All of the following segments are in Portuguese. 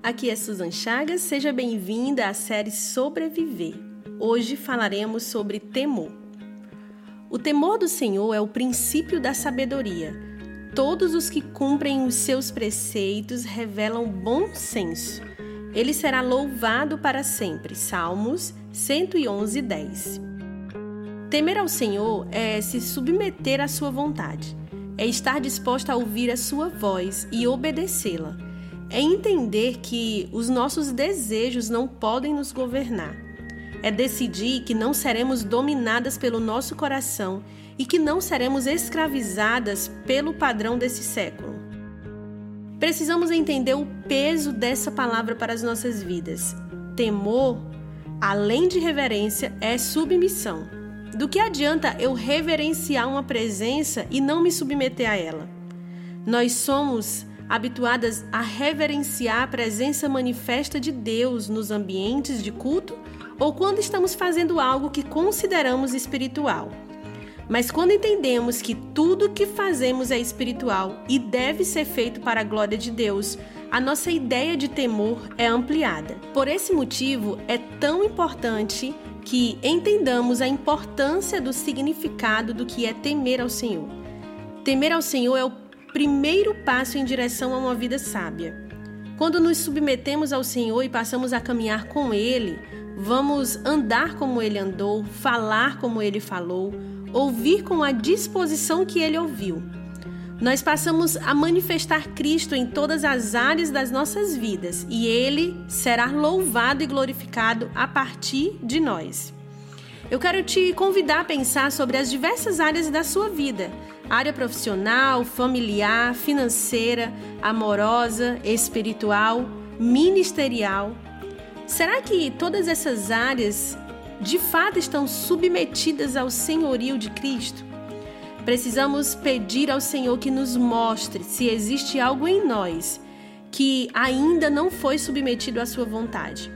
Aqui é Susan Chagas, seja bem-vinda à série Sobreviver. Hoje falaremos sobre temor. O temor do Senhor é o princípio da sabedoria. Todos os que cumprem os seus preceitos revelam bom senso. Ele será louvado para sempre. Salmos 111, 10. Temer ao Senhor é se submeter à sua vontade, é estar disposta a ouvir a sua voz e obedecê-la. É entender que os nossos desejos não podem nos governar. É decidir que não seremos dominadas pelo nosso coração e que não seremos escravizadas pelo padrão desse século. Precisamos entender o peso dessa palavra para as nossas vidas. Temor, além de reverência, é submissão. Do que adianta eu reverenciar uma presença e não me submeter a ela? Nós somos habituadas a reverenciar a presença manifesta de Deus nos ambientes de culto ou quando estamos fazendo algo que consideramos espiritual. Mas quando entendemos que tudo que fazemos é espiritual e deve ser feito para a glória de Deus, a nossa ideia de temor é ampliada. Por esse motivo, é tão importante que entendamos a importância do significado do que é temer ao Senhor. Temer ao Senhor é o primeiro passo em direção a uma vida sábia. Quando nos submetemos ao Senhor e passamos a caminhar com Ele, vamos andar como Ele andou, falar como Ele falou, ouvir com a disposição que Ele ouviu. Nós passamos a manifestar Cristo em todas as áreas das nossas vidas e Ele será louvado e glorificado a partir de nós. Eu quero te convidar a pensar sobre as diversas áreas da sua vida: área profissional, familiar, financeira, amorosa, espiritual, ministerial. Será que todas essas áreas de fato estão submetidas ao senhorio de Cristo? Precisamos pedir ao Senhor que nos mostre se existe algo em nós que ainda não foi submetido à sua vontade.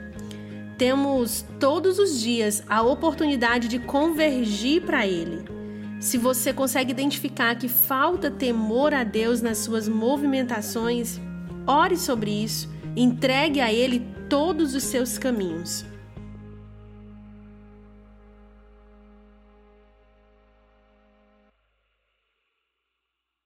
Temos todos os dias a oportunidade de convergir para Ele. Se você consegue identificar que falta temor a Deus nas suas movimentações, ore sobre isso, entregue a Ele todos os seus caminhos.